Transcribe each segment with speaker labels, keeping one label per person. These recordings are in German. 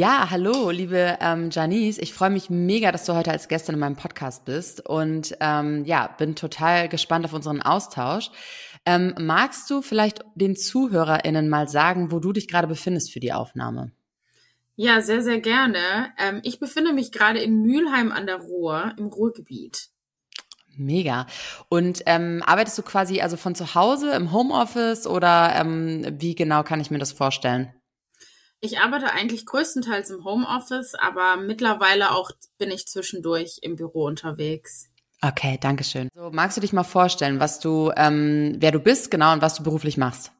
Speaker 1: Ja, hallo, liebe ähm, Janice. Ich freue mich mega, dass du heute als Gästin in meinem Podcast bist und ähm, ja, bin total gespannt auf unseren Austausch. Ähm, magst du vielleicht den ZuhörerInnen mal sagen, wo du dich gerade befindest für die Aufnahme?
Speaker 2: Ja, sehr, sehr gerne. Ähm, ich befinde mich gerade in Mülheim an der Ruhr im Ruhrgebiet.
Speaker 1: Mega. Und ähm, arbeitest du quasi also von zu Hause im Homeoffice oder ähm, wie genau kann ich mir das vorstellen?
Speaker 2: Ich arbeite eigentlich größtenteils im Homeoffice, aber mittlerweile auch bin ich zwischendurch im Büro unterwegs.
Speaker 1: Okay, danke schön. So, magst du dich mal vorstellen, was du, ähm, wer du bist, genau, und was du beruflich machst?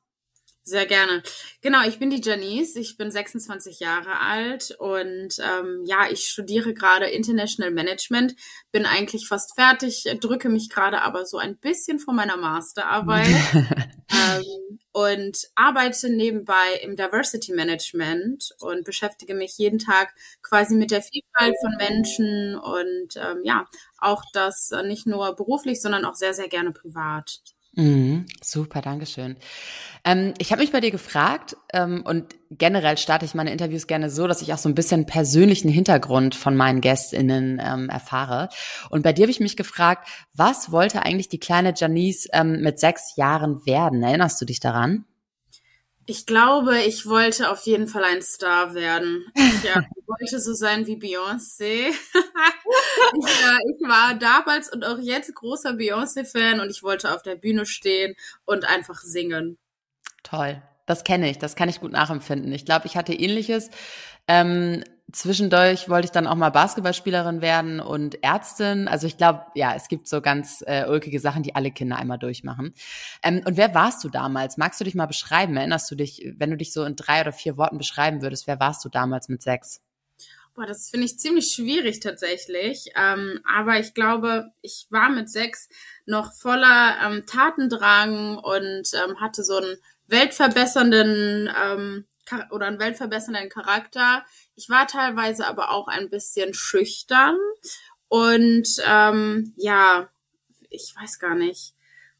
Speaker 2: Sehr gerne. Genau, ich bin die Janice, ich bin 26 Jahre alt und ähm, ja, ich studiere gerade International Management, bin eigentlich fast fertig, drücke mich gerade aber so ein bisschen vor meiner Masterarbeit ähm, und arbeite nebenbei im Diversity Management und beschäftige mich jeden Tag quasi mit der Vielfalt von Menschen und ähm, ja, auch das äh, nicht nur beruflich, sondern auch sehr, sehr gerne privat.
Speaker 1: Mhm, super, Dankeschön. Ähm, ich habe mich bei dir gefragt ähm, und generell starte ich meine Interviews gerne so, dass ich auch so ein bisschen persönlichen Hintergrund von meinen GästInnen ähm, erfahre. Und bei dir habe ich mich gefragt, was wollte eigentlich die kleine Janice ähm, mit sechs Jahren werden? Erinnerst du dich daran?
Speaker 2: Ich glaube, ich wollte auf jeden Fall ein Star werden. Ich ja, wollte so sein wie Beyoncé. ich, war, ich war damals und auch jetzt großer Beyoncé-Fan und ich wollte auf der Bühne stehen und einfach singen.
Speaker 1: Toll. Das kenne ich, das kann ich gut nachempfinden. Ich glaube, ich hatte ähnliches. Ähm, zwischendurch wollte ich dann auch mal Basketballspielerin werden und Ärztin. Also ich glaube, ja, es gibt so ganz äh, ulkige Sachen, die alle Kinder einmal durchmachen. Ähm, und wer warst du damals? Magst du dich mal beschreiben? Erinnerst du dich, wenn du dich so in drei oder vier Worten beschreiben würdest, wer warst du damals mit sechs?
Speaker 2: Boah, das finde ich ziemlich schwierig tatsächlich. Ähm, aber ich glaube, ich war mit sechs noch voller ähm, Tatendrang und ähm, hatte so einen weltverbessernden ähm, oder einen weltverbessernden Charakter. Ich war teilweise aber auch ein bisschen schüchtern und ähm, ja, ich weiß gar nicht,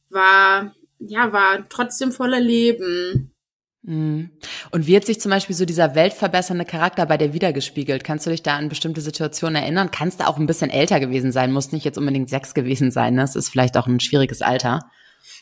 Speaker 2: war ja war trotzdem voller Leben.
Speaker 1: Mhm. Und wie hat sich zum Beispiel so dieser weltverbessernde Charakter bei dir wiedergespiegelt? Kannst du dich da an bestimmte Situationen erinnern? Kannst du auch ein bisschen älter gewesen sein, muss nicht jetzt unbedingt sechs gewesen sein. Ne? Das ist vielleicht auch ein schwieriges Alter.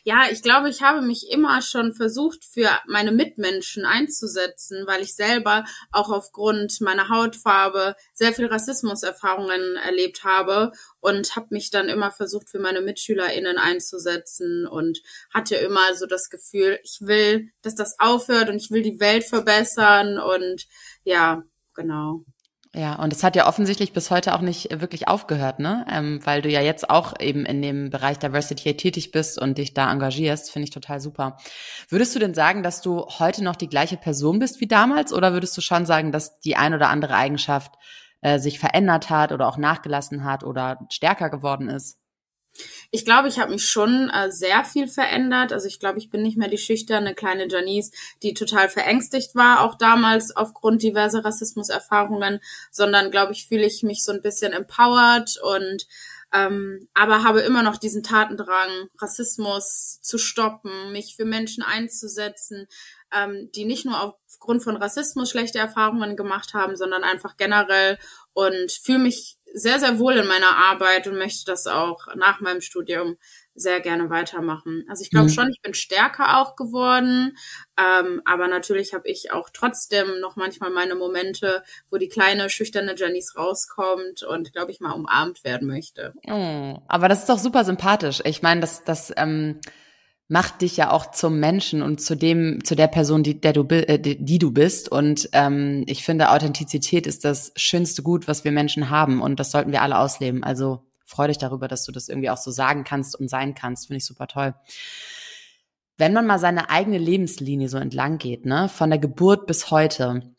Speaker 2: Ja, ich glaube, ich habe mich immer schon versucht, für meine Mitmenschen einzusetzen, weil ich selber auch aufgrund meiner Hautfarbe sehr viel Rassismuserfahrungen erlebt habe und habe mich dann immer versucht, für meine MitschülerInnen einzusetzen und hatte immer so das Gefühl, ich will, dass das aufhört und ich will die Welt verbessern und ja, genau.
Speaker 1: Ja, und es hat ja offensichtlich bis heute auch nicht wirklich aufgehört, ne? Ähm, weil du ja jetzt auch eben in dem Bereich Diversity tätig bist und dich da engagierst, finde ich total super. Würdest du denn sagen, dass du heute noch die gleiche Person bist wie damals oder würdest du schon sagen, dass die ein oder andere Eigenschaft äh, sich verändert hat oder auch nachgelassen hat oder stärker geworden ist?
Speaker 2: Ich glaube, ich habe mich schon äh, sehr viel verändert. Also ich glaube, ich bin nicht mehr die schüchterne kleine Janice, die total verängstigt war, auch damals aufgrund diverser Rassismuserfahrungen, sondern glaube ich, fühle ich mich so ein bisschen empowered und ähm, aber habe immer noch diesen Tatendrang, Rassismus zu stoppen, mich für Menschen einzusetzen, ähm, die nicht nur aufgrund von Rassismus schlechte Erfahrungen gemacht haben, sondern einfach generell und fühle mich sehr, sehr wohl in meiner Arbeit und möchte das auch nach meinem Studium sehr gerne weitermachen. Also ich glaube mhm. schon, ich bin stärker auch geworden, ähm, aber natürlich habe ich auch trotzdem noch manchmal meine Momente, wo die kleine schüchterne Janice rauskommt und glaube ich mal umarmt werden möchte.
Speaker 1: Oh, aber das ist doch super sympathisch. Ich meine, das, das ähm, macht dich ja auch zum Menschen und zu dem, zu der Person, die, der du, äh, die, du bist. Und ähm, ich finde, Authentizität ist das schönste Gut, was wir Menschen haben. Und das sollten wir alle ausleben. Also freu dich darüber, dass du das irgendwie auch so sagen kannst und sein kannst. Finde ich super toll. Wenn man mal seine eigene Lebenslinie so entlang geht, ne, von der Geburt bis heute,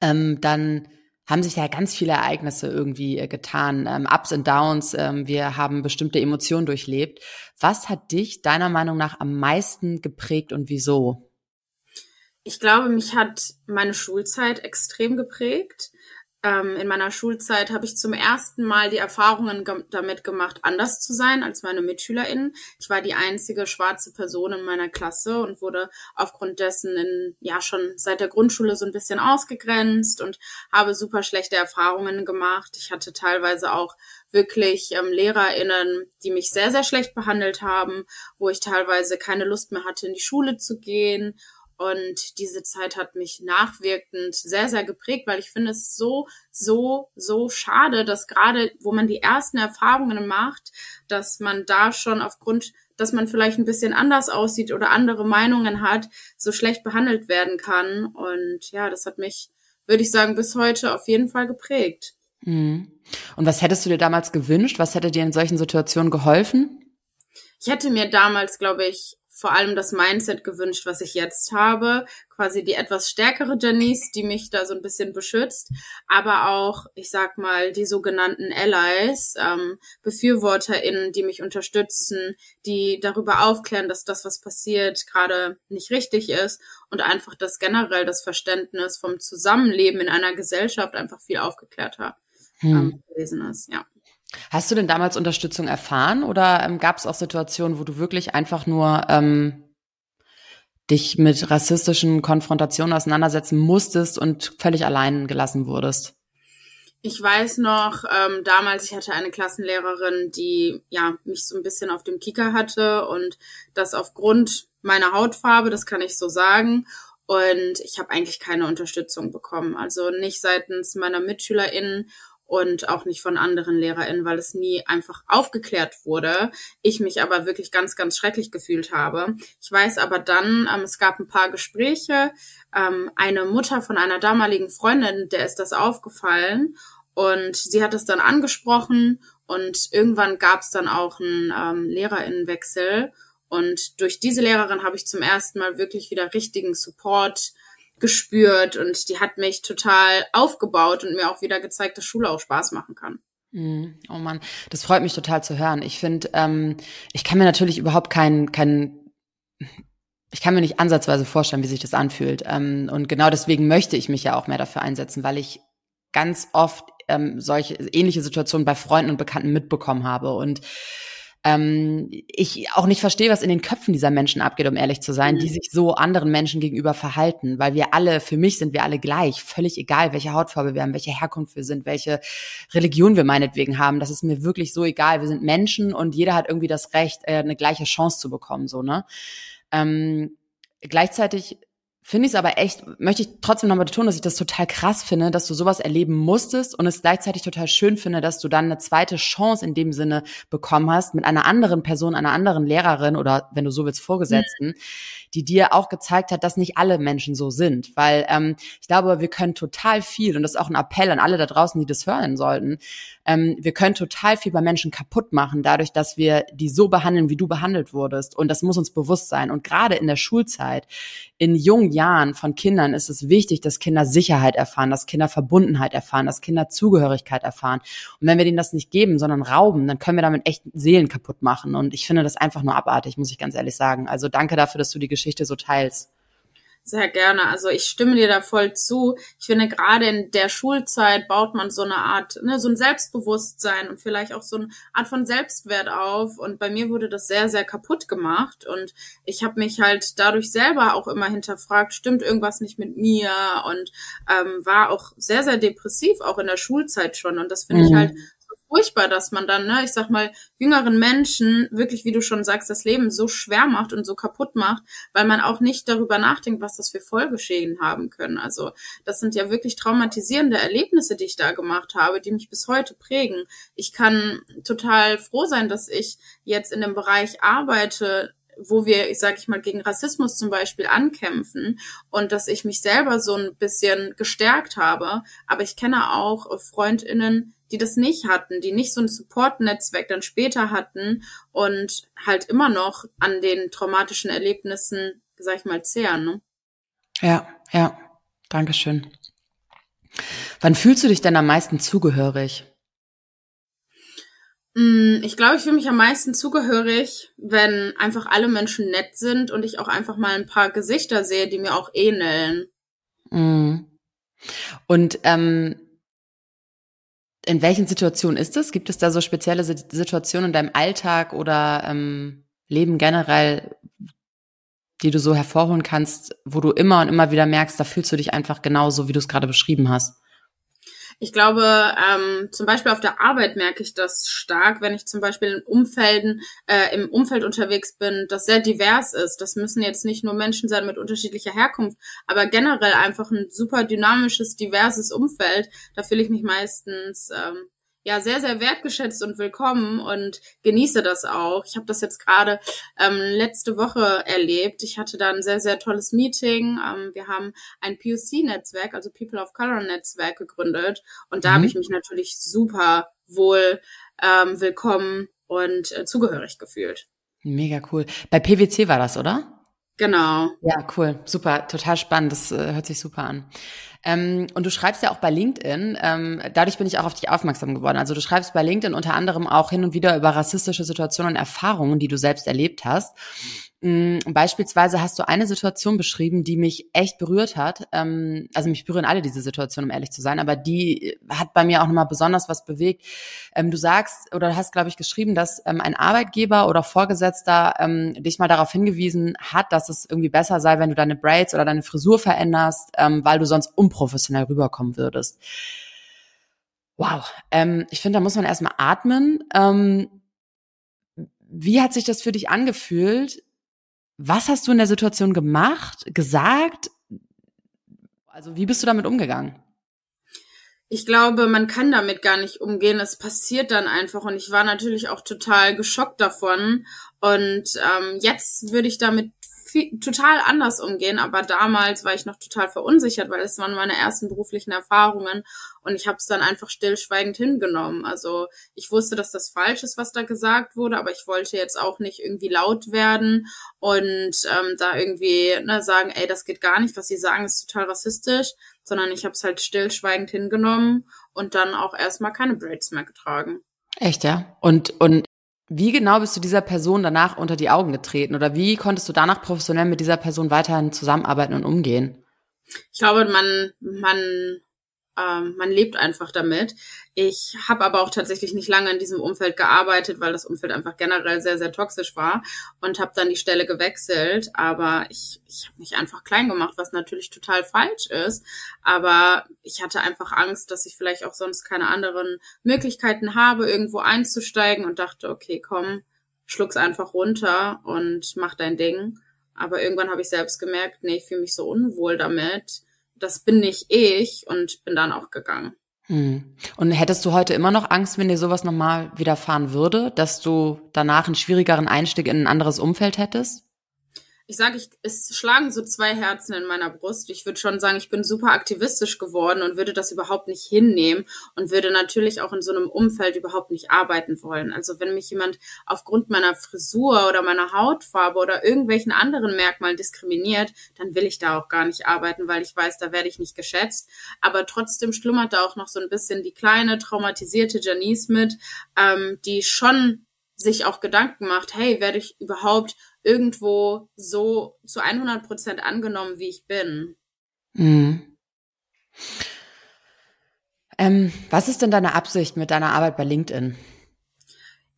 Speaker 1: ähm, dann haben sich ja ganz viele Ereignisse irgendwie äh, getan, ähm, Ups und Downs. Ähm, wir haben bestimmte Emotionen durchlebt. Was hat dich deiner Meinung nach am meisten geprägt und wieso?
Speaker 2: Ich glaube, mich hat meine Schulzeit extrem geprägt ähm, in meiner Schulzeit habe ich zum ersten Mal die Erfahrungen ge damit gemacht, anders zu sein als meine MitschülerInnen. Ich war die einzige schwarze Person in meiner Klasse und wurde aufgrund dessen in, ja, schon seit der Grundschule so ein bisschen ausgegrenzt und habe super schlechte Erfahrungen gemacht. Ich hatte teilweise auch wirklich ähm, LehrerInnen, die mich sehr, sehr schlecht behandelt haben, wo ich teilweise keine Lust mehr hatte, in die Schule zu gehen und diese Zeit hat mich nachwirkend sehr, sehr geprägt, weil ich finde es so, so, so schade, dass gerade, wo man die ersten Erfahrungen macht, dass man da schon aufgrund, dass man vielleicht ein bisschen anders aussieht oder andere Meinungen hat, so schlecht behandelt werden kann. Und ja, das hat mich, würde ich sagen, bis heute auf jeden Fall geprägt.
Speaker 1: Mhm. Und was hättest du dir damals gewünscht? Was hätte dir in solchen Situationen geholfen?
Speaker 2: Ich hätte mir damals, glaube ich, vor allem das Mindset gewünscht, was ich jetzt habe. Quasi die etwas stärkere Janice, die mich da so ein bisschen beschützt, aber auch, ich sag mal, die sogenannten Allies, ähm, BefürworterInnen, die mich unterstützen, die darüber aufklären, dass das, was passiert, gerade nicht richtig ist und einfach das generell das Verständnis vom Zusammenleben in einer Gesellschaft einfach viel aufgeklärter hm. ähm, gewesen ist, ja.
Speaker 1: Hast du denn damals Unterstützung erfahren oder ähm, gab es auch Situationen, wo du wirklich einfach nur ähm, dich mit rassistischen Konfrontationen auseinandersetzen musstest und völlig allein gelassen wurdest?
Speaker 2: Ich weiß noch, ähm, damals, ich hatte eine Klassenlehrerin, die ja mich so ein bisschen auf dem Kicker hatte und das aufgrund meiner Hautfarbe, das kann ich so sagen. Und ich habe eigentlich keine Unterstützung bekommen. Also nicht seitens meiner MitschülerInnen und auch nicht von anderen LehrerInnen, weil es nie einfach aufgeklärt wurde. Ich mich aber wirklich ganz, ganz schrecklich gefühlt habe. Ich weiß aber dann, ähm, es gab ein paar Gespräche. Ähm, eine Mutter von einer damaligen Freundin, der ist das aufgefallen und sie hat es dann angesprochen und irgendwann gab es dann auch einen ähm, LehrerInnenwechsel. Und durch diese Lehrerin habe ich zum ersten Mal wirklich wieder richtigen Support gespürt und die hat mich total aufgebaut und mir auch wieder gezeigt, dass Schule auch Spaß machen kann.
Speaker 1: Mhm. Oh man, das freut mich total zu hören. Ich finde, ähm, ich kann mir natürlich überhaupt keinen, keinen, ich kann mir nicht ansatzweise vorstellen, wie sich das anfühlt. Ähm, und genau deswegen möchte ich mich ja auch mehr dafür einsetzen, weil ich ganz oft ähm, solche ähnliche Situationen bei Freunden und Bekannten mitbekommen habe und ähm, ich auch nicht verstehe, was in den Köpfen dieser Menschen abgeht, um ehrlich zu sein, mhm. die sich so anderen Menschen gegenüber verhalten, weil wir alle, für mich sind wir alle gleich, völlig egal, welche Hautfarbe wir haben, welche Herkunft wir sind, welche Religion wir meinetwegen haben, das ist mir wirklich so egal. Wir sind Menschen und jeder hat irgendwie das Recht, äh, eine gleiche Chance zu bekommen, so, ne? Ähm, gleichzeitig finde ich es aber echt, möchte ich trotzdem nochmal betonen, dass ich das total krass finde, dass du sowas erleben musstest und es gleichzeitig total schön finde, dass du dann eine zweite Chance in dem Sinne bekommen hast mit einer anderen Person, einer anderen Lehrerin oder wenn du so willst, Vorgesetzten, mhm. die dir auch gezeigt hat, dass nicht alle Menschen so sind. Weil ähm, ich glaube, wir können total viel, und das ist auch ein Appell an alle da draußen, die das hören sollten, ähm, wir können total viel bei Menschen kaputt machen, dadurch, dass wir die so behandeln, wie du behandelt wurdest. Und das muss uns bewusst sein. Und gerade in der Schulzeit, in jungen Jahren von Kindern ist es wichtig, dass Kinder Sicherheit erfahren, dass Kinder Verbundenheit erfahren, dass Kinder Zugehörigkeit erfahren. Und wenn wir denen das nicht geben, sondern rauben, dann können wir damit echt Seelen kaputt machen. Und ich finde das einfach nur abartig, muss ich ganz ehrlich sagen. Also danke dafür, dass du die Geschichte so teilst.
Speaker 2: Sehr gerne. Also ich stimme dir da voll zu. Ich finde, gerade in der Schulzeit baut man so eine Art, ne, so ein Selbstbewusstsein und vielleicht auch so eine Art von Selbstwert auf. Und bei mir wurde das sehr, sehr kaputt gemacht. Und ich habe mich halt dadurch selber auch immer hinterfragt, stimmt irgendwas nicht mit mir? Und ähm, war auch sehr, sehr depressiv, auch in der Schulzeit schon. Und das finde mhm. ich halt furchtbar, dass man dann, ne, ich sag mal, jüngeren Menschen wirklich, wie du schon sagst, das Leben so schwer macht und so kaputt macht, weil man auch nicht darüber nachdenkt, was das für Folgeschäden haben können. Also das sind ja wirklich traumatisierende Erlebnisse, die ich da gemacht habe, die mich bis heute prägen. Ich kann total froh sein, dass ich jetzt in dem Bereich arbeite, wo wir, ich sage ich mal, gegen Rassismus zum Beispiel ankämpfen und dass ich mich selber so ein bisschen gestärkt habe. Aber ich kenne auch Freundinnen, die das nicht hatten, die nicht so ein Support-Netzwerk dann später hatten und halt immer noch an den traumatischen Erlebnissen, sag ich mal, zehren. Ne?
Speaker 1: Ja, ja. Dankeschön. Wann fühlst du dich denn am meisten zugehörig?
Speaker 2: Mm, ich glaube, ich fühle mich am meisten zugehörig, wenn einfach alle Menschen nett sind und ich auch einfach mal ein paar Gesichter sehe, die mir auch ähneln.
Speaker 1: Mhm. Und ähm, in welchen Situationen ist es? Gibt es da so spezielle Situationen in deinem Alltag oder ähm, Leben generell, die du so hervorholen kannst, wo du immer und immer wieder merkst, da fühlst du dich einfach genauso, wie du es gerade beschrieben hast?
Speaker 2: Ich glaube, ähm, zum Beispiel auf der Arbeit merke ich das stark, wenn ich zum Beispiel in Umfelden, äh, im Umfeld unterwegs bin, das sehr divers ist. Das müssen jetzt nicht nur Menschen sein mit unterschiedlicher Herkunft, aber generell einfach ein super dynamisches, diverses Umfeld. Da fühle ich mich meistens ähm, ja sehr, sehr wertgeschätzt und willkommen und genieße das auch. Ich habe das jetzt gerade ähm, letzte Woche erlebt. Ich hatte da ein sehr, sehr tolles Meeting. Ähm, wir haben ein POC-Netzwerk, also People of Color Netzwerk gegründet und da mhm. habe ich mich natürlich super wohl ähm, willkommen und äh, zugehörig gefühlt.
Speaker 1: Mega cool. Bei PwC war das, oder?
Speaker 2: Genau.
Speaker 1: Ja, cool. Super. Total spannend. Das äh, hört sich super an. Ähm, und du schreibst ja auch bei LinkedIn, ähm, dadurch bin ich auch auf dich aufmerksam geworden. Also du schreibst bei LinkedIn unter anderem auch hin und wieder über rassistische Situationen und Erfahrungen, die du selbst erlebt hast. Mm, beispielsweise hast du eine Situation beschrieben, die mich echt berührt hat. Ähm, also mich berühren alle diese Situationen, um ehrlich zu sein, aber die hat bei mir auch nochmal besonders was bewegt. Ähm, du sagst oder hast, glaube ich, geschrieben, dass ähm, ein Arbeitgeber oder Vorgesetzter dich mal darauf hingewiesen hat, dass es irgendwie besser sei, wenn du deine Braids oder deine Frisur veränderst, weil du sonst unprofessionell rüberkommen würdest. Wow, ich finde, da muss man erstmal atmen. wie hat sich das für dich angefühlt, was hast du in der Situation gemacht, gesagt? Also wie bist du damit umgegangen?
Speaker 2: Ich glaube, man kann damit gar nicht umgehen. Es passiert dann einfach und ich war natürlich auch total geschockt davon. Und ähm, jetzt würde ich damit viel, total anders umgehen, aber damals war ich noch total verunsichert, weil es waren meine ersten beruflichen Erfahrungen und ich habe es dann einfach stillschweigend hingenommen. Also ich wusste, dass das falsch ist, was da gesagt wurde, aber ich wollte jetzt auch nicht irgendwie laut werden und ähm, da irgendwie ne, sagen, ey, das geht gar nicht, was sie sagen, ist total rassistisch, sondern ich habe es halt stillschweigend hingenommen und dann auch erstmal keine Braids mehr getragen.
Speaker 1: Echt, ja? Und, und wie genau bist du dieser Person danach unter die Augen getreten oder wie konntest du danach professionell mit dieser Person weiterhin zusammenarbeiten und umgehen?
Speaker 2: Ich glaube, man, man ähm, man lebt einfach damit. Ich habe aber auch tatsächlich nicht lange in diesem Umfeld gearbeitet, weil das Umfeld einfach generell sehr, sehr toxisch war und habe dann die Stelle gewechselt. Aber ich, ich habe mich einfach klein gemacht, was natürlich total falsch ist. Aber ich hatte einfach Angst, dass ich vielleicht auch sonst keine anderen Möglichkeiten habe, irgendwo einzusteigen und dachte, okay, komm, schluck's einfach runter und mach dein Ding. Aber irgendwann habe ich selbst gemerkt, nee, ich fühle mich so unwohl damit das bin nicht ich und bin dann auch gegangen.
Speaker 1: Hm. Und hättest du heute immer noch Angst, wenn dir sowas nochmal widerfahren würde, dass du danach einen schwierigeren Einstieg in ein anderes Umfeld hättest?
Speaker 2: Ich sage, ich, es schlagen so zwei Herzen in meiner Brust. Ich würde schon sagen, ich bin super aktivistisch geworden und würde das überhaupt nicht hinnehmen und würde natürlich auch in so einem Umfeld überhaupt nicht arbeiten wollen. Also wenn mich jemand aufgrund meiner Frisur oder meiner Hautfarbe oder irgendwelchen anderen Merkmalen diskriminiert, dann will ich da auch gar nicht arbeiten, weil ich weiß, da werde ich nicht geschätzt. Aber trotzdem schlummert da auch noch so ein bisschen die kleine traumatisierte Janice mit, ähm, die schon sich auch Gedanken macht, hey, werde ich überhaupt irgendwo so zu 100 Prozent angenommen, wie ich bin.
Speaker 1: Mhm. Ähm, was ist denn deine Absicht mit deiner Arbeit bei LinkedIn?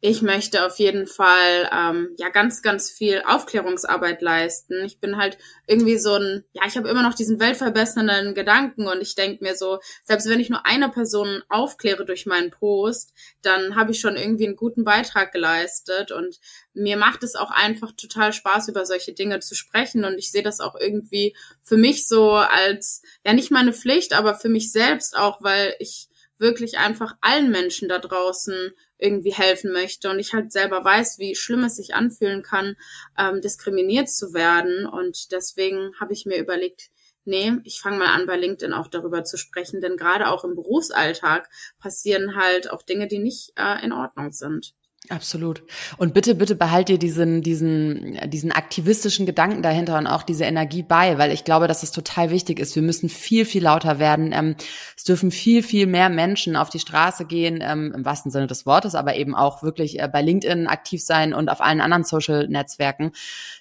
Speaker 2: Ich möchte auf jeden Fall ähm, ja ganz, ganz viel Aufklärungsarbeit leisten. Ich bin halt irgendwie so ein, ja, ich habe immer noch diesen weltverbessernden Gedanken und ich denke mir so, selbst wenn ich nur eine Person aufkläre durch meinen Post, dann habe ich schon irgendwie einen guten Beitrag geleistet und mir macht es auch einfach total Spaß, über solche Dinge zu sprechen und ich sehe das auch irgendwie für mich so als, ja, nicht meine Pflicht, aber für mich selbst auch, weil ich wirklich einfach allen Menschen da draußen irgendwie helfen möchte und ich halt selber weiß, wie schlimm es sich anfühlen kann, ähm, diskriminiert zu werden. Und deswegen habe ich mir überlegt, nee, ich fange mal an, bei LinkedIn auch darüber zu sprechen, denn gerade auch im Berufsalltag passieren halt auch Dinge, die nicht äh, in Ordnung sind.
Speaker 1: Absolut. Und bitte, bitte behalt dir diesen, diesen, diesen aktivistischen Gedanken dahinter und auch diese Energie bei, weil ich glaube, dass es total wichtig ist. Wir müssen viel, viel lauter werden. Ähm, es dürfen viel, viel mehr Menschen auf die Straße gehen, ähm, im wahrsten Sinne des Wortes, aber eben auch wirklich äh, bei LinkedIn aktiv sein und auf allen anderen Social-Netzwerken,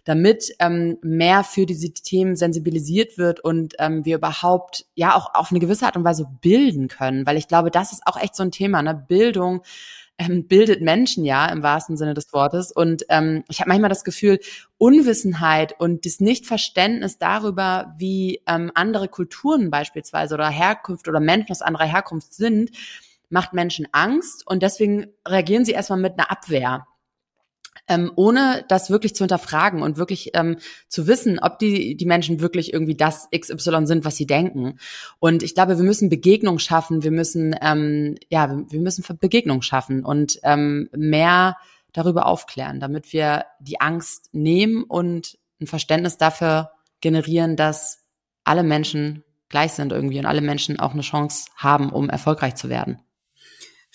Speaker 1: damit ähm, mehr für diese Themen sensibilisiert wird und wir überhaupt ja auch auf eine gewisse Art und Weise bilden können, weil ich glaube, das ist auch echt so ein Thema, ne? Bildung ähm, bildet Menschen ja im wahrsten Sinne des Wortes. Und ähm, ich habe manchmal das Gefühl, Unwissenheit und das Nichtverständnis darüber, wie ähm, andere Kulturen beispielsweise oder Herkunft oder Menschen aus anderer Herkunft sind, macht Menschen Angst und deswegen reagieren sie erstmal mit einer Abwehr ähm, ohne das wirklich zu hinterfragen und wirklich ähm, zu wissen, ob die, die Menschen wirklich irgendwie das XY sind, was sie denken. Und ich glaube, wir müssen Begegnung schaffen, wir müssen, ähm, ja, wir müssen Begegnung schaffen und ähm, mehr darüber aufklären, damit wir die Angst nehmen und ein Verständnis dafür generieren, dass alle Menschen gleich sind irgendwie und alle Menschen auch eine Chance haben, um erfolgreich zu werden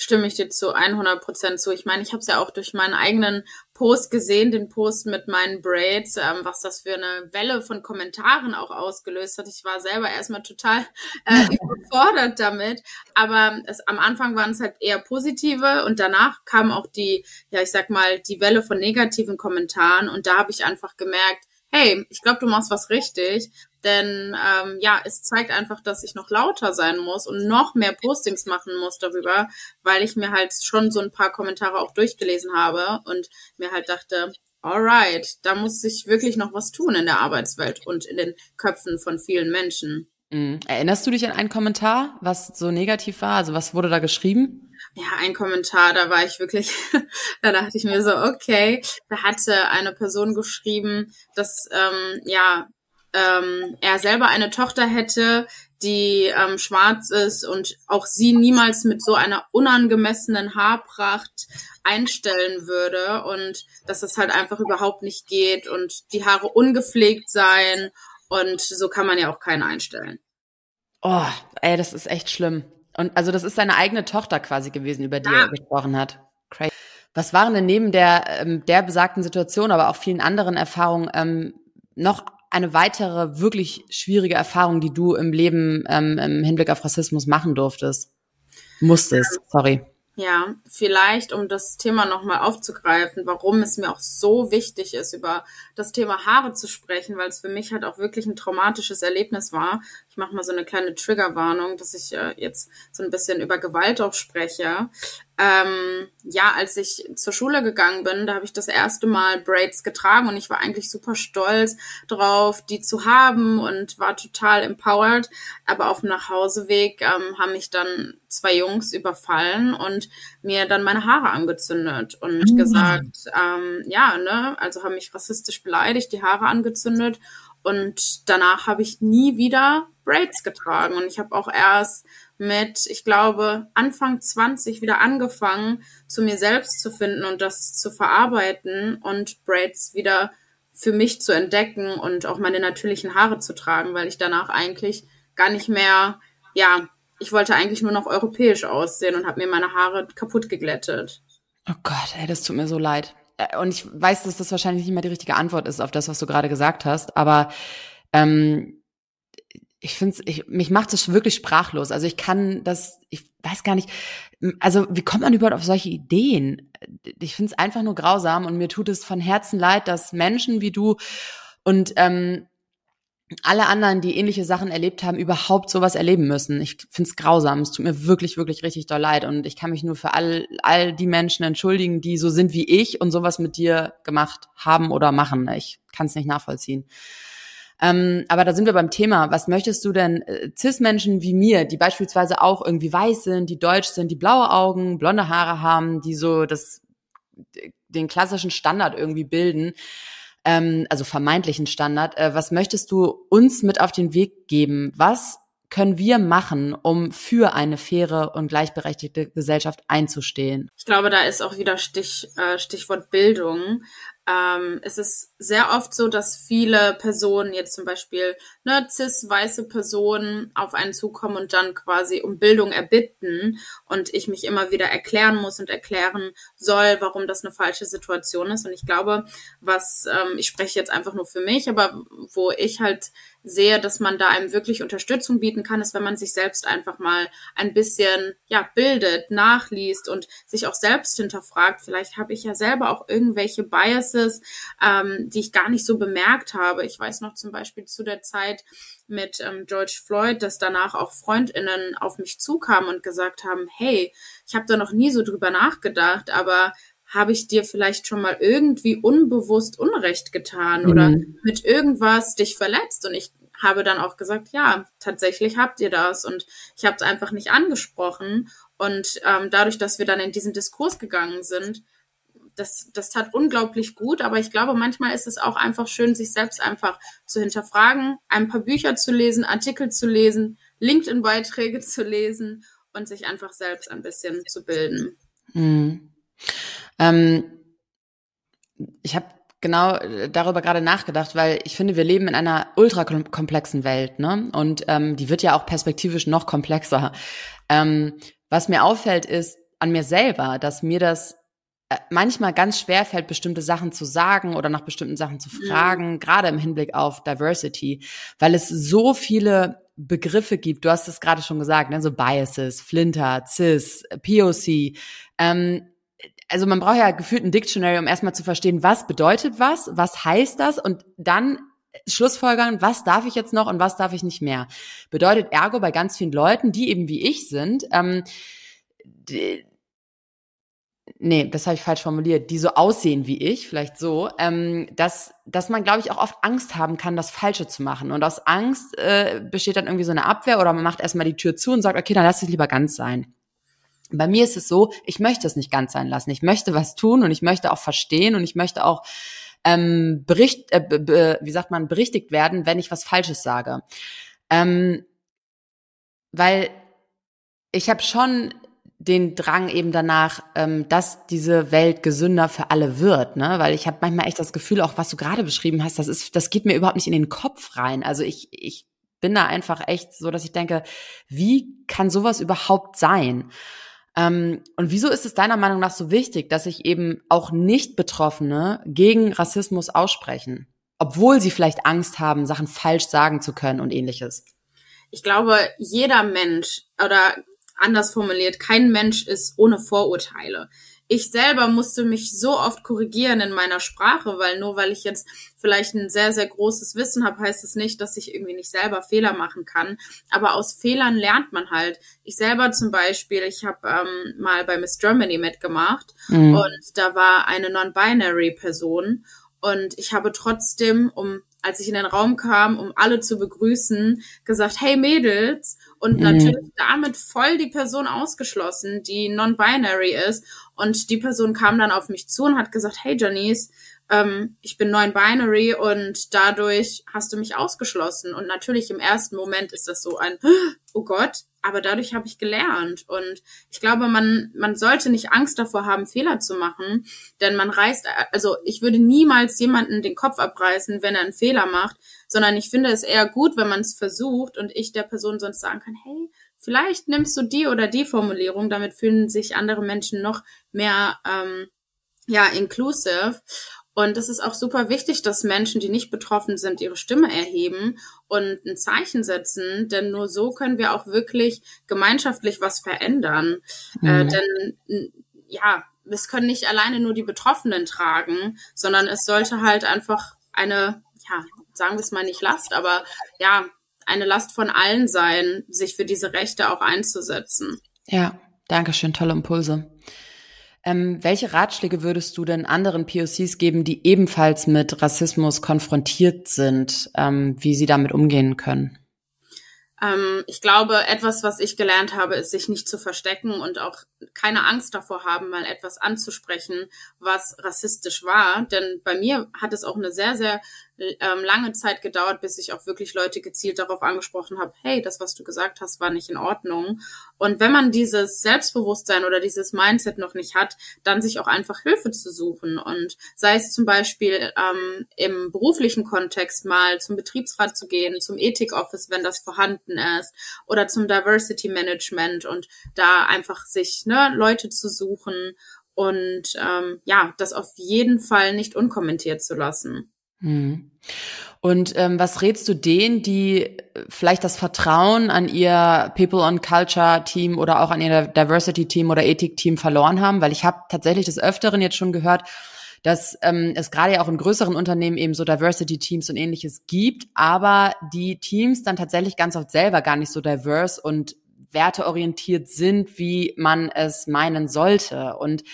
Speaker 2: stimme ich dir zu 100 Prozent zu. Ich meine, ich habe es ja auch durch meinen eigenen Post gesehen, den Post mit meinen Braids, ähm, was das für eine Welle von Kommentaren auch ausgelöst hat. Ich war selber erstmal total äh, überfordert damit, aber es, am Anfang waren es halt eher positive und danach kam auch die, ja, ich sag mal, die Welle von negativen Kommentaren und da habe ich einfach gemerkt, hey, ich glaube, du machst was richtig. Denn ähm, ja, es zeigt einfach, dass ich noch lauter sein muss und noch mehr Postings machen muss darüber, weil ich mir halt schon so ein paar Kommentare auch durchgelesen habe und mir halt dachte, alright, da muss sich wirklich noch was tun in der Arbeitswelt und in den Köpfen von vielen Menschen.
Speaker 1: Mhm. Erinnerst du dich an einen Kommentar, was so negativ war? Also was wurde da geschrieben?
Speaker 2: Ja, ein Kommentar, da war ich wirklich, da dachte ich mir so, okay, da hatte eine Person geschrieben, dass ähm, ja ähm, er selber eine Tochter hätte, die ähm, schwarz ist und auch sie niemals mit so einer unangemessenen Haarpracht einstellen würde und dass das halt einfach überhaupt nicht geht und die Haare ungepflegt seien und so kann man ja auch keinen einstellen.
Speaker 1: Oh, ey, das ist echt schlimm. Und also das ist seine eigene Tochter quasi gewesen, über die ja. er gesprochen hat. Crazy. Was waren denn neben der, ähm, der besagten Situation, aber auch vielen anderen Erfahrungen ähm, noch eine weitere wirklich schwierige Erfahrung, die du im Leben ähm, im Hinblick auf Rassismus machen durftest? Musstest, sorry.
Speaker 2: Ja, vielleicht, um das Thema nochmal aufzugreifen, warum es mir auch so wichtig ist, über das Thema Haare zu sprechen, weil es für mich halt auch wirklich ein traumatisches Erlebnis war. Ich mache mal so eine kleine Triggerwarnung, dass ich äh, jetzt so ein bisschen über Gewalt auch spreche. Ähm, ja, als ich zur Schule gegangen bin, da habe ich das erste Mal Braids getragen und ich war eigentlich super stolz drauf, die zu haben und war total empowered. Aber auf dem Nachhauseweg ähm, haben mich dann zwei Jungs überfallen und mir dann meine Haare angezündet und mhm. gesagt, ähm, ja, ne, also haben mich rassistisch beleidigt, die Haare angezündet und danach habe ich nie wieder Braids getragen und ich habe auch erst mit, ich glaube, Anfang 20 wieder angefangen, zu mir selbst zu finden und das zu verarbeiten und Braids wieder für mich zu entdecken und auch meine natürlichen Haare zu tragen, weil ich danach eigentlich gar nicht mehr, ja, ich wollte eigentlich nur noch europäisch aussehen und habe mir meine Haare kaputt geglättet.
Speaker 1: Oh Gott, ey, das tut mir so leid. Äh, und ich weiß, dass das wahrscheinlich nicht mehr die richtige Antwort ist auf das, was du gerade gesagt hast, aber ähm, ich finde ich, mich macht es wirklich sprachlos. Also ich kann das, ich weiß gar nicht, also wie kommt man überhaupt auf solche Ideen? Ich finde es einfach nur grausam und mir tut es von Herzen leid, dass Menschen wie du und ähm, alle anderen, die ähnliche Sachen erlebt haben, überhaupt sowas erleben müssen. Ich finde es grausam. Es tut mir wirklich, wirklich richtig doll leid. Und ich kann mich nur für all, all die Menschen entschuldigen, die so sind wie ich und sowas mit dir gemacht haben oder machen. Ich kann es nicht nachvollziehen. Ähm, aber da sind wir beim Thema. Was möchtest du denn äh, Cis-Menschen wie mir, die beispielsweise auch irgendwie weiß sind, die deutsch sind, die blaue Augen, blonde Haare haben, die so das, den klassischen Standard irgendwie bilden, ähm, also vermeintlichen Standard, äh, was möchtest du uns mit auf den Weg geben? Was können wir machen, um für eine faire und gleichberechtigte Gesellschaft einzustehen?
Speaker 2: Ich glaube, da ist auch wieder Stich, äh, Stichwort Bildung. Ähm, es ist sehr oft so, dass viele Personen, jetzt zum Beispiel ne, cis-weiße Personen, auf einen zukommen und dann quasi um Bildung erbitten und ich mich immer wieder erklären muss und erklären soll, warum das eine falsche Situation ist. Und ich glaube, was, ähm, ich spreche jetzt einfach nur für mich, aber wo ich halt sehe, dass man da einem wirklich Unterstützung bieten kann, ist, wenn man sich selbst einfach mal ein bisschen ja bildet, nachliest und sich auch selbst hinterfragt. Vielleicht habe ich ja selber auch irgendwelche Biases, ähm, die ich gar nicht so bemerkt habe. Ich weiß noch zum Beispiel zu der Zeit mit ähm, George Floyd, dass danach auch Freundinnen auf mich zukamen und gesagt haben, hey, ich habe da noch nie so drüber nachgedacht, aber habe ich dir vielleicht schon mal irgendwie unbewusst Unrecht getan oder mhm. mit irgendwas dich verletzt? Und ich habe dann auch gesagt, ja, tatsächlich habt ihr das und ich habe es einfach nicht angesprochen. Und ähm, dadurch, dass wir dann in diesen Diskurs gegangen sind, das, das tat unglaublich gut, aber ich glaube, manchmal ist es auch einfach schön, sich selbst einfach zu hinterfragen, ein paar Bücher zu lesen, Artikel zu lesen, LinkedIn-Beiträge zu lesen und sich einfach selbst ein bisschen zu bilden.
Speaker 1: Mhm. Ähm, ich habe genau äh, darüber gerade nachgedacht, weil ich finde, wir leben in einer ultrakomplexen Welt, ne? Und ähm, die wird ja auch perspektivisch noch komplexer. Ähm, was mir auffällt, ist an mir selber, dass mir das manchmal ganz schwer fällt, bestimmte Sachen zu sagen oder nach bestimmten Sachen zu fragen, mhm. gerade im Hinblick auf Diversity, weil es so viele Begriffe gibt. Du hast es gerade schon gesagt, ne? so Biases, Flinter, Cis, POC. Ähm, also man braucht ja gefühlt ein Dictionary, um erstmal zu verstehen, was bedeutet was, was heißt das und dann Schlussfolgern, was darf ich jetzt noch und was darf ich nicht mehr. Bedeutet ergo bei ganz vielen Leuten, die eben wie ich sind, ähm, die, nee, das habe ich falsch formuliert, die so aussehen wie ich, vielleicht so, ähm, dass, dass man, glaube ich, auch oft Angst haben kann, das Falsche zu machen. Und aus Angst äh, besteht dann irgendwie so eine Abwehr oder man macht erstmal die Tür zu und sagt, okay, dann lass es lieber ganz sein. Bei mir ist es so, ich möchte es nicht ganz sein lassen. Ich möchte was tun und ich möchte auch verstehen und ich möchte auch ähm, bericht, äh, wie sagt man, berichtigt werden, wenn ich was Falsches sage. Ähm, weil ich habe schon den Drang eben danach, ähm, dass diese Welt gesünder für alle wird, ne? Weil ich habe manchmal echt das Gefühl, auch was du gerade beschrieben hast, das ist, das geht mir überhaupt nicht in den Kopf rein. Also ich, ich bin da einfach echt so, dass ich denke, wie kann sowas überhaupt sein? Ähm, und wieso ist es deiner Meinung nach so wichtig, dass sich eben auch Nicht-Betroffene gegen Rassismus aussprechen, obwohl sie vielleicht Angst haben, Sachen falsch sagen zu können und ähnliches?
Speaker 2: Ich glaube, jeder Mensch oder anders formuliert, kein Mensch ist ohne Vorurteile ich selber musste mich so oft korrigieren in meiner Sprache, weil nur weil ich jetzt vielleicht ein sehr, sehr großes Wissen habe, heißt es das nicht, dass ich irgendwie nicht selber Fehler machen kann. Aber aus Fehlern lernt man halt. Ich selber zum Beispiel, ich habe ähm, mal bei Miss Germany mitgemacht mhm. und da war eine Non-Binary-Person und ich habe trotzdem, um als ich in den Raum kam, um alle zu begrüßen, gesagt, hey Mädels, und mhm. natürlich damit voll die Person ausgeschlossen, die non-binary ist. Und die Person kam dann auf mich zu und hat gesagt, hey Janice, ähm, ich bin non-binary und dadurch hast du mich ausgeschlossen. Und natürlich im ersten Moment ist das so ein, oh Gott, aber dadurch habe ich gelernt. Und ich glaube, man, man sollte nicht Angst davor haben, Fehler zu machen, denn man reißt, also ich würde niemals jemanden den Kopf abreißen, wenn er einen Fehler macht, sondern ich finde es eher gut, wenn man es versucht und ich der Person sonst sagen kann, hey, vielleicht nimmst du die oder die Formulierung, damit fühlen sich andere Menschen noch mehr ähm, ja inclusive. Und es ist auch super wichtig, dass Menschen, die nicht betroffen sind, ihre Stimme erheben und ein Zeichen setzen, denn nur so können wir auch wirklich gemeinschaftlich was verändern. Äh, mhm. Äh, denn ja, es können nicht alleine nur die Betroffenen tragen, sondern es sollte halt einfach eine ja, sagen wir es mal nicht Last, aber ja, eine Last von allen sein, sich für diese Rechte auch einzusetzen.
Speaker 1: Ja, danke schön, tolle Impulse. Ähm, welche Ratschläge würdest du denn anderen POCs geben, die ebenfalls mit Rassismus konfrontiert sind, ähm, wie sie damit umgehen können?
Speaker 2: Ähm, ich glaube, etwas, was ich gelernt habe, ist, sich nicht zu verstecken und auch keine Angst davor haben, mal etwas anzusprechen, was rassistisch war. Denn bei mir hat es auch eine sehr, sehr ähm, lange Zeit gedauert, bis ich auch wirklich Leute gezielt darauf angesprochen habe, hey, das, was du gesagt hast, war nicht in Ordnung. Und wenn man dieses Selbstbewusstsein oder dieses Mindset noch nicht hat, dann sich auch einfach Hilfe zu suchen. Und sei es zum Beispiel ähm, im beruflichen Kontext mal zum Betriebsrat zu gehen, zum Ethik-Office, wenn das vorhanden ist, oder zum Diversity Management und da einfach sich ne, Leute zu suchen und ähm, ja, das auf jeden Fall nicht unkommentiert zu lassen.
Speaker 1: Hm. Und ähm, was rätst du denen, die vielleicht das Vertrauen an ihr People on Culture Team oder auch an ihr Diversity Team oder Ethik Team verloren haben? Weil ich habe tatsächlich des Öfteren jetzt schon gehört, dass ähm, es gerade ja auch in größeren Unternehmen eben so Diversity Teams und ähnliches gibt, aber die Teams dann tatsächlich ganz oft selber gar nicht so diverse und werteorientiert sind, wie man es meinen sollte. Und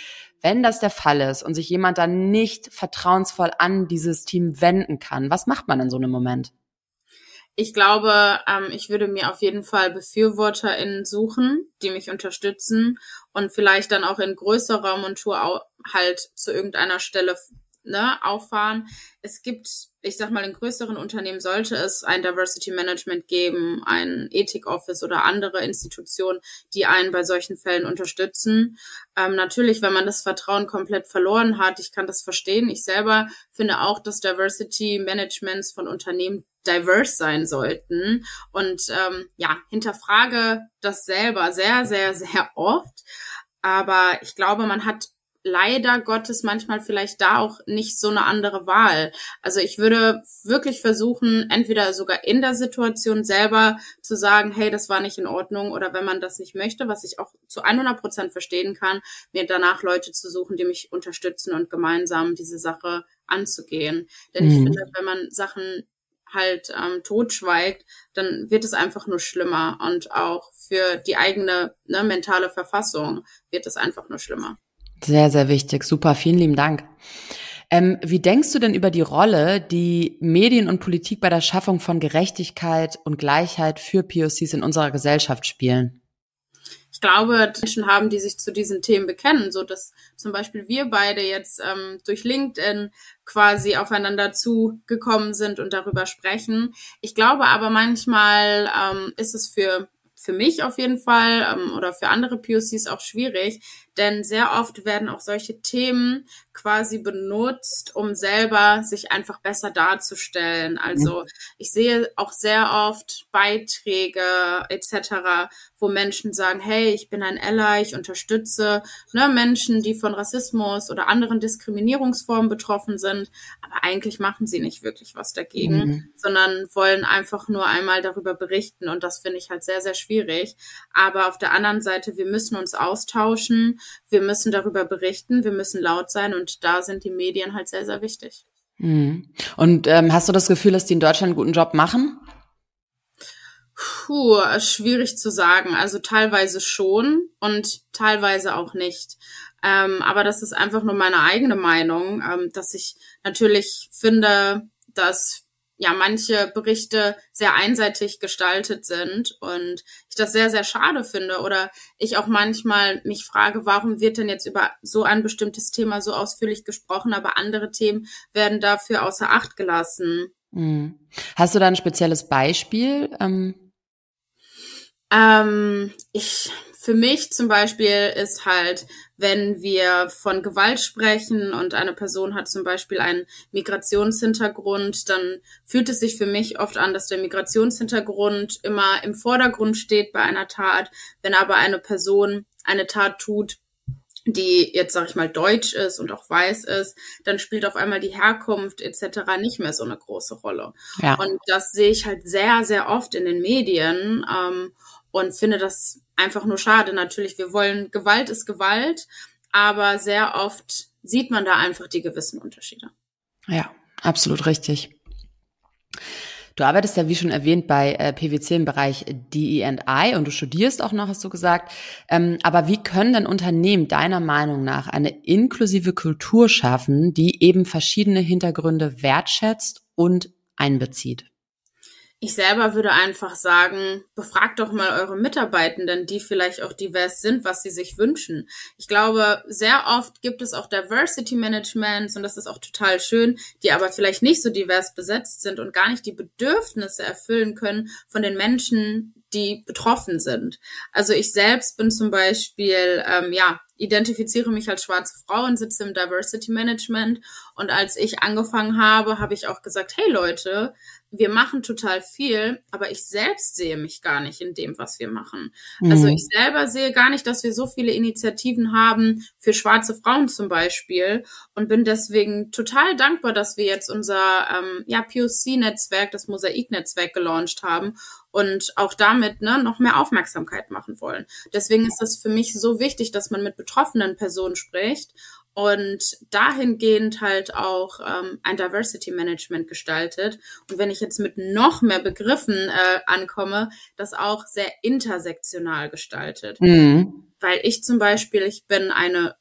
Speaker 1: wenn das der Fall ist und sich jemand dann nicht vertrauensvoll an dieses Team wenden kann, was macht man in so einem Moment?
Speaker 2: Ich glaube, ähm, ich würde mir auf jeden Fall BefürworterInnen suchen, die mich unterstützen und vielleicht dann auch in größerer Montur halt zu irgendeiner Stelle ne, auffahren. Es gibt, ich sag mal, in größeren Unternehmen sollte es ein Diversity Management geben, ein Ethik Office oder andere Institutionen, die einen bei solchen Fällen unterstützen. Ähm, natürlich, wenn man das Vertrauen komplett verloren hat, ich kann das verstehen. Ich selber finde auch, dass Diversity Managements von Unternehmen diverse sein sollten. Und ähm, ja, hinterfrage das selber sehr, sehr, sehr oft. Aber ich glaube, man hat leider Gottes manchmal vielleicht da auch nicht so eine andere Wahl. Also ich würde wirklich versuchen, entweder sogar in der Situation selber zu sagen, hey, das war nicht in Ordnung oder wenn man das nicht möchte, was ich auch zu 100 Prozent verstehen kann, mir danach Leute zu suchen, die mich unterstützen und gemeinsam diese Sache anzugehen. Denn mhm. ich finde, wenn man Sachen halt ähm, totschweigt, dann wird es einfach nur schlimmer und auch für die eigene ne, mentale Verfassung wird es einfach nur schlimmer.
Speaker 1: Sehr, sehr wichtig. Super. Vielen lieben Dank. Ähm, wie denkst du denn über die Rolle, die Medien und Politik bei der Schaffung von Gerechtigkeit und Gleichheit für POCs in unserer Gesellschaft spielen?
Speaker 2: Ich glaube, Menschen haben, die sich zu diesen Themen bekennen, so dass zum Beispiel wir beide jetzt ähm, durch LinkedIn quasi aufeinander zugekommen sind und darüber sprechen. Ich glaube aber manchmal ähm, ist es für für mich auf jeden Fall ähm, oder für andere POCs auch schwierig, denn sehr oft werden auch solche Themen quasi benutzt, um selber sich einfach besser darzustellen. Also ich sehe auch sehr oft Beiträge etc., wo Menschen sagen, hey, ich bin ein Ally, ich unterstütze ne, Menschen, die von Rassismus oder anderen Diskriminierungsformen betroffen sind, aber eigentlich machen sie nicht wirklich was dagegen, mhm. sondern wollen einfach nur einmal darüber berichten und das finde ich halt sehr, sehr schwierig. Aber auf der anderen Seite, wir müssen uns austauschen, wir müssen darüber berichten, wir müssen laut sein und da sind die Medien halt sehr, sehr wichtig.
Speaker 1: Mhm. Und ähm, hast du das Gefühl, dass die in Deutschland einen guten Job machen?
Speaker 2: Puh, schwierig zu sagen. Also teilweise schon und teilweise auch nicht. Ähm, aber das ist einfach nur meine eigene Meinung, ähm, dass ich natürlich finde, dass ja manche Berichte sehr einseitig gestaltet sind und ich das sehr, sehr schade finde. Oder ich auch manchmal mich frage, warum wird denn jetzt über so ein bestimmtes Thema so ausführlich gesprochen, aber andere Themen werden dafür außer Acht gelassen.
Speaker 1: Mhm. Hast du da ein spezielles Beispiel? Ähm
Speaker 2: ähm, ich für mich zum Beispiel ist halt, wenn wir von Gewalt sprechen und eine Person hat zum Beispiel einen Migrationshintergrund, dann fühlt es sich für mich oft an, dass der Migrationshintergrund immer im Vordergrund steht bei einer Tat. Wenn aber eine Person eine Tat tut, die jetzt, sag ich mal, deutsch ist und auch weiß ist, dann spielt auf einmal die Herkunft etc. nicht mehr so eine große Rolle. Ja. Und das sehe ich halt sehr, sehr oft in den Medien ähm, und finde das einfach nur schade. Natürlich, wir wollen, Gewalt ist Gewalt, aber sehr oft sieht man da einfach die gewissen Unterschiede.
Speaker 1: Ja, absolut richtig. Du arbeitest ja, wie schon erwähnt, bei äh, PwC im Bereich DE&I und du studierst auch noch, hast du gesagt. Ähm, aber wie können denn Unternehmen deiner Meinung nach eine inklusive Kultur schaffen, die eben verschiedene Hintergründe wertschätzt und einbezieht?
Speaker 2: Ich selber würde einfach sagen, befragt doch mal eure Mitarbeitenden, die vielleicht auch divers sind, was sie sich wünschen. Ich glaube, sehr oft gibt es auch Diversity Managements und das ist auch total schön, die aber vielleicht nicht so divers besetzt sind und gar nicht die Bedürfnisse erfüllen können von den Menschen, die betroffen sind. Also ich selbst bin zum Beispiel, ähm, ja, identifiziere mich als schwarze Frau und sitze im Diversity Management. Und als ich angefangen habe, habe ich auch gesagt, hey Leute, wir machen total viel, aber ich selbst sehe mich gar nicht in dem, was wir machen. Mhm. Also ich selber sehe gar nicht, dass wir so viele Initiativen haben für schwarze Frauen zum Beispiel und bin deswegen total dankbar, dass wir jetzt unser ähm, ja, POC-Netzwerk, das Mosaik-Netzwerk gelauncht haben und auch damit ne, noch mehr Aufmerksamkeit machen wollen. Deswegen ist das für mich so wichtig, dass man mit betroffenen Personen spricht und dahingehend halt auch ähm, ein Diversity Management gestaltet. Und wenn ich jetzt mit noch mehr Begriffen äh, ankomme, das auch sehr intersektional gestaltet. Mhm. Weil ich zum Beispiel, ich bin eine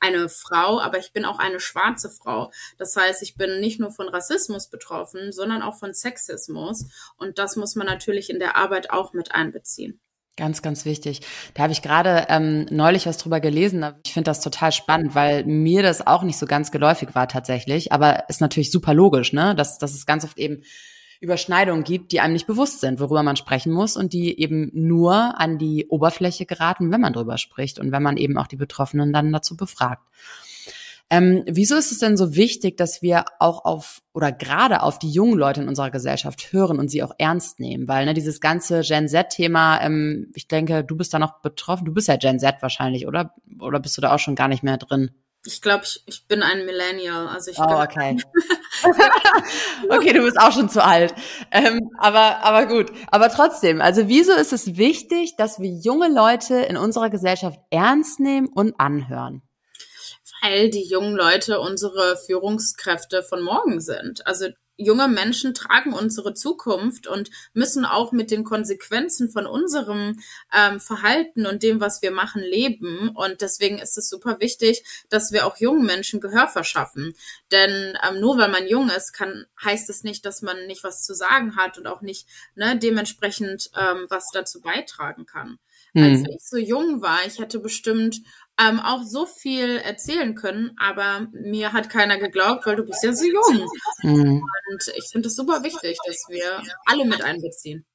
Speaker 2: eine Frau, aber ich bin auch eine schwarze Frau. Das heißt, ich bin nicht nur von Rassismus betroffen, sondern auch von Sexismus. Und das muss man natürlich in der Arbeit auch mit einbeziehen.
Speaker 1: Ganz, ganz wichtig. Da habe ich gerade ähm, neulich was drüber gelesen. Ich finde das total spannend, weil mir das auch nicht so ganz geläufig war tatsächlich. Aber ist natürlich super logisch, ne? Dass, dass es ganz oft eben Überschneidungen gibt, die einem nicht bewusst sind, worüber man sprechen muss und die eben nur an die Oberfläche geraten, wenn man drüber spricht und wenn man eben auch die Betroffenen dann dazu befragt. Ähm, wieso ist es denn so wichtig, dass wir auch auf oder gerade auf die jungen Leute in unserer Gesellschaft hören und sie auch ernst nehmen? Weil ne, dieses ganze Gen Z-Thema, ähm, ich denke, du bist da noch betroffen. Du bist ja Gen Z wahrscheinlich, oder? Oder bist du da auch schon gar nicht mehr drin?
Speaker 2: Ich glaube, ich, ich bin ein Millennial. Also ich
Speaker 1: oh, okay. okay, du bist auch schon zu alt. Ähm, aber, aber gut. Aber trotzdem, also wieso ist es wichtig, dass wir junge Leute in unserer Gesellschaft ernst nehmen und anhören?
Speaker 2: weil die jungen Leute unsere Führungskräfte von morgen sind. Also junge Menschen tragen unsere Zukunft und müssen auch mit den Konsequenzen von unserem ähm, Verhalten und dem, was wir machen, leben. Und deswegen ist es super wichtig, dass wir auch jungen Menschen Gehör verschaffen. Denn ähm, nur weil man jung ist, kann, heißt es nicht, dass man nicht was zu sagen hat und auch nicht ne, dementsprechend ähm, was dazu beitragen kann. Hm. Als ich so jung war, ich hätte bestimmt ähm, auch so viel erzählen können, aber mir hat keiner geglaubt, weil du bist ja so jung. Mhm. Und ich finde es super wichtig, dass wir alle mit einbeziehen.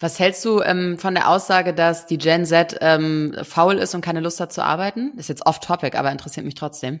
Speaker 1: Was hältst du ähm, von der Aussage, dass die Gen Z ähm, faul ist und keine Lust hat zu arbeiten? Ist jetzt off-topic, aber interessiert mich trotzdem.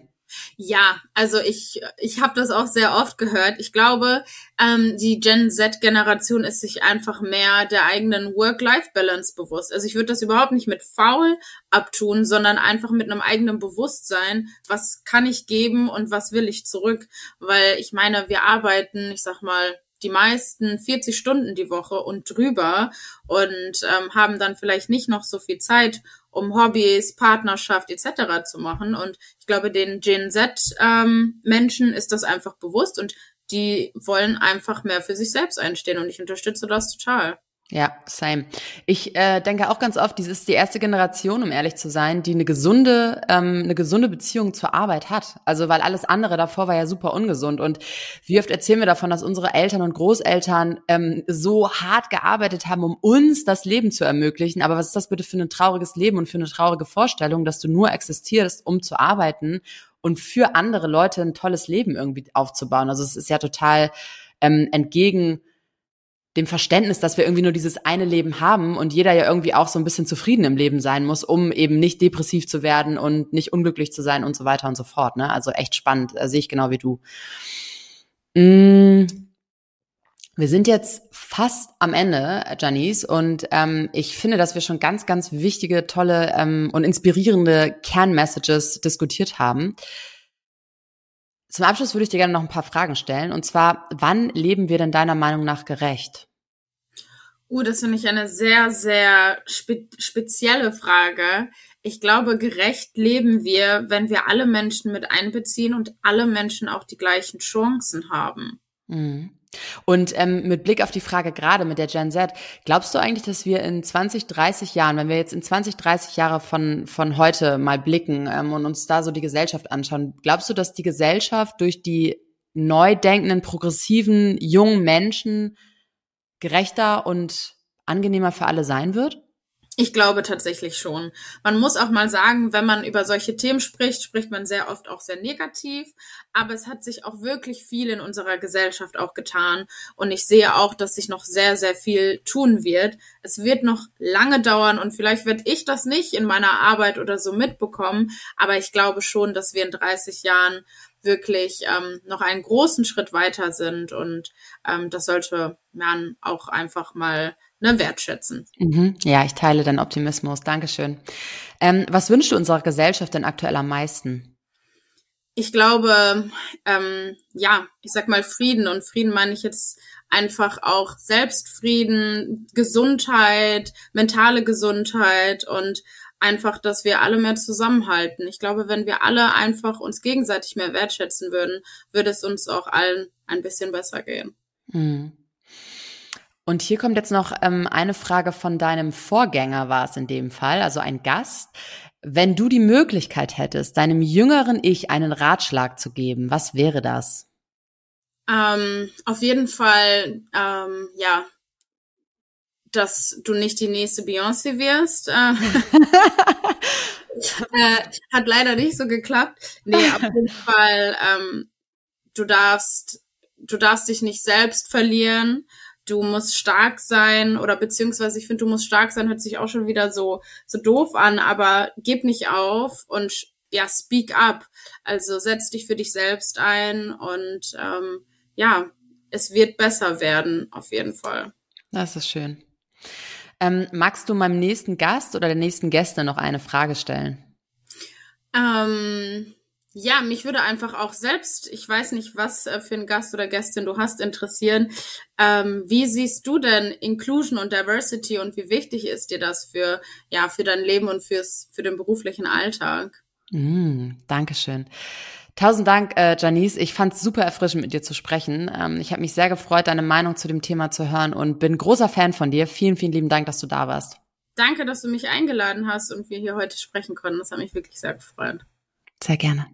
Speaker 2: Ja, also ich, ich habe das auch sehr oft gehört. Ich glaube, ähm, die Gen Z-Generation ist sich einfach mehr der eigenen Work-Life-Balance bewusst. Also ich würde das überhaupt nicht mit faul abtun, sondern einfach mit einem eigenen Bewusstsein, was kann ich geben und was will ich zurück. Weil ich meine, wir arbeiten, ich sag mal, die meisten 40 Stunden die Woche und drüber und ähm, haben dann vielleicht nicht noch so viel Zeit, um Hobbys, Partnerschaft etc. zu machen. Und ich glaube, den Gen Z-Menschen ähm, ist das einfach bewusst und die wollen einfach mehr für sich selbst einstehen und ich unterstütze das total.
Speaker 1: Ja, same. Ich äh, denke auch ganz oft, dies ist die erste Generation, um ehrlich zu sein, die eine gesunde, ähm, eine gesunde Beziehung zur Arbeit hat. Also weil alles andere davor war ja super ungesund. Und wie oft erzählen wir davon, dass unsere Eltern und Großeltern ähm, so hart gearbeitet haben, um uns das Leben zu ermöglichen. Aber was ist das bitte für ein trauriges Leben und für eine traurige Vorstellung, dass du nur existierst, um zu arbeiten und für andere Leute ein tolles Leben irgendwie aufzubauen? Also es ist ja total ähm, entgegen dem Verständnis, dass wir irgendwie nur dieses eine Leben haben und jeder ja irgendwie auch so ein bisschen zufrieden im Leben sein muss, um eben nicht depressiv zu werden und nicht unglücklich zu sein und so weiter und so fort. Ne? Also echt spannend, äh, sehe ich genau wie du. Mm. Wir sind jetzt fast am Ende, Janice, und ähm, ich finde, dass wir schon ganz, ganz wichtige, tolle ähm, und inspirierende Kernmessages diskutiert haben. Zum Abschluss würde ich dir gerne noch ein paar Fragen stellen. Und zwar, wann leben wir denn deiner Meinung nach gerecht?
Speaker 2: Uh, das finde ich eine sehr, sehr spe spezielle Frage. Ich glaube, gerecht leben wir, wenn wir alle Menschen mit einbeziehen und alle Menschen auch die gleichen Chancen haben.
Speaker 1: Mhm. Und ähm, mit Blick auf die Frage gerade mit der Gen Z, glaubst du eigentlich, dass wir in 20, 30 Jahren, wenn wir jetzt in 20, 30 Jahre von, von heute mal blicken ähm, und uns da so die Gesellschaft anschauen, glaubst du, dass die Gesellschaft durch die neu denkenden, progressiven, jungen Menschen gerechter und angenehmer für alle sein wird?
Speaker 2: Ich glaube tatsächlich schon. Man muss auch mal sagen, wenn man über solche Themen spricht, spricht man sehr oft auch sehr negativ. Aber es hat sich auch wirklich viel in unserer Gesellschaft auch getan. Und ich sehe auch, dass sich noch sehr, sehr viel tun wird. Es wird noch lange dauern und vielleicht werde ich das nicht in meiner Arbeit oder so mitbekommen. Aber ich glaube schon, dass wir in 30 Jahren wirklich ähm, noch einen großen Schritt weiter sind. Und ähm, das sollte man auch einfach mal ne, wertschätzen.
Speaker 1: Mhm. Ja, ich teile deinen Optimismus. Dankeschön. Ähm, was wünschst du unserer Gesellschaft denn aktuell am meisten?
Speaker 2: Ich glaube, ähm, ja, ich sag mal Frieden und Frieden meine ich jetzt einfach auch Selbstfrieden, Gesundheit, mentale Gesundheit und einfach, dass wir alle mehr zusammenhalten. Ich glaube, wenn wir alle einfach uns gegenseitig mehr wertschätzen würden, würde es uns auch allen ein bisschen besser gehen.
Speaker 1: Mhm. Und hier kommt jetzt noch ähm, eine Frage von deinem Vorgänger, war es in dem Fall, also ein Gast. Wenn du die Möglichkeit hättest, deinem jüngeren Ich einen Ratschlag zu geben, was wäre das?
Speaker 2: Ähm, auf jeden Fall, ähm, ja, dass du nicht die nächste Beyoncé wirst. Äh, äh, hat leider nicht so geklappt. Nee, auf jeden Fall, ähm, du darfst, du darfst dich nicht selbst verlieren du musst stark sein oder beziehungsweise ich finde, du musst stark sein, hört sich auch schon wieder so, so doof an, aber gib nicht auf und ja, speak up. Also setz dich für dich selbst ein und ähm, ja, es wird besser werden, auf jeden Fall.
Speaker 1: Das ist schön. Ähm, magst du meinem nächsten Gast oder der nächsten Gäste noch eine Frage stellen?
Speaker 2: Ähm, ja, mich würde einfach auch selbst, ich weiß nicht, was äh, für ein Gast oder Gästin du hast, interessieren. Ähm, wie siehst du denn Inclusion und Diversity und wie wichtig ist dir das für, ja, für dein Leben und fürs, für den beruflichen Alltag?
Speaker 1: Mm, Dankeschön. Tausend Dank, äh, Janice. Ich fand es super erfrischend, mit dir zu sprechen. Ähm, ich habe mich sehr gefreut, deine Meinung zu dem Thema zu hören und bin großer Fan von dir. Vielen, vielen lieben Dank, dass du da warst.
Speaker 2: Danke, dass du mich eingeladen hast und wir hier heute sprechen konnten. Das hat mich wirklich sehr gefreut.
Speaker 1: Sehr gerne.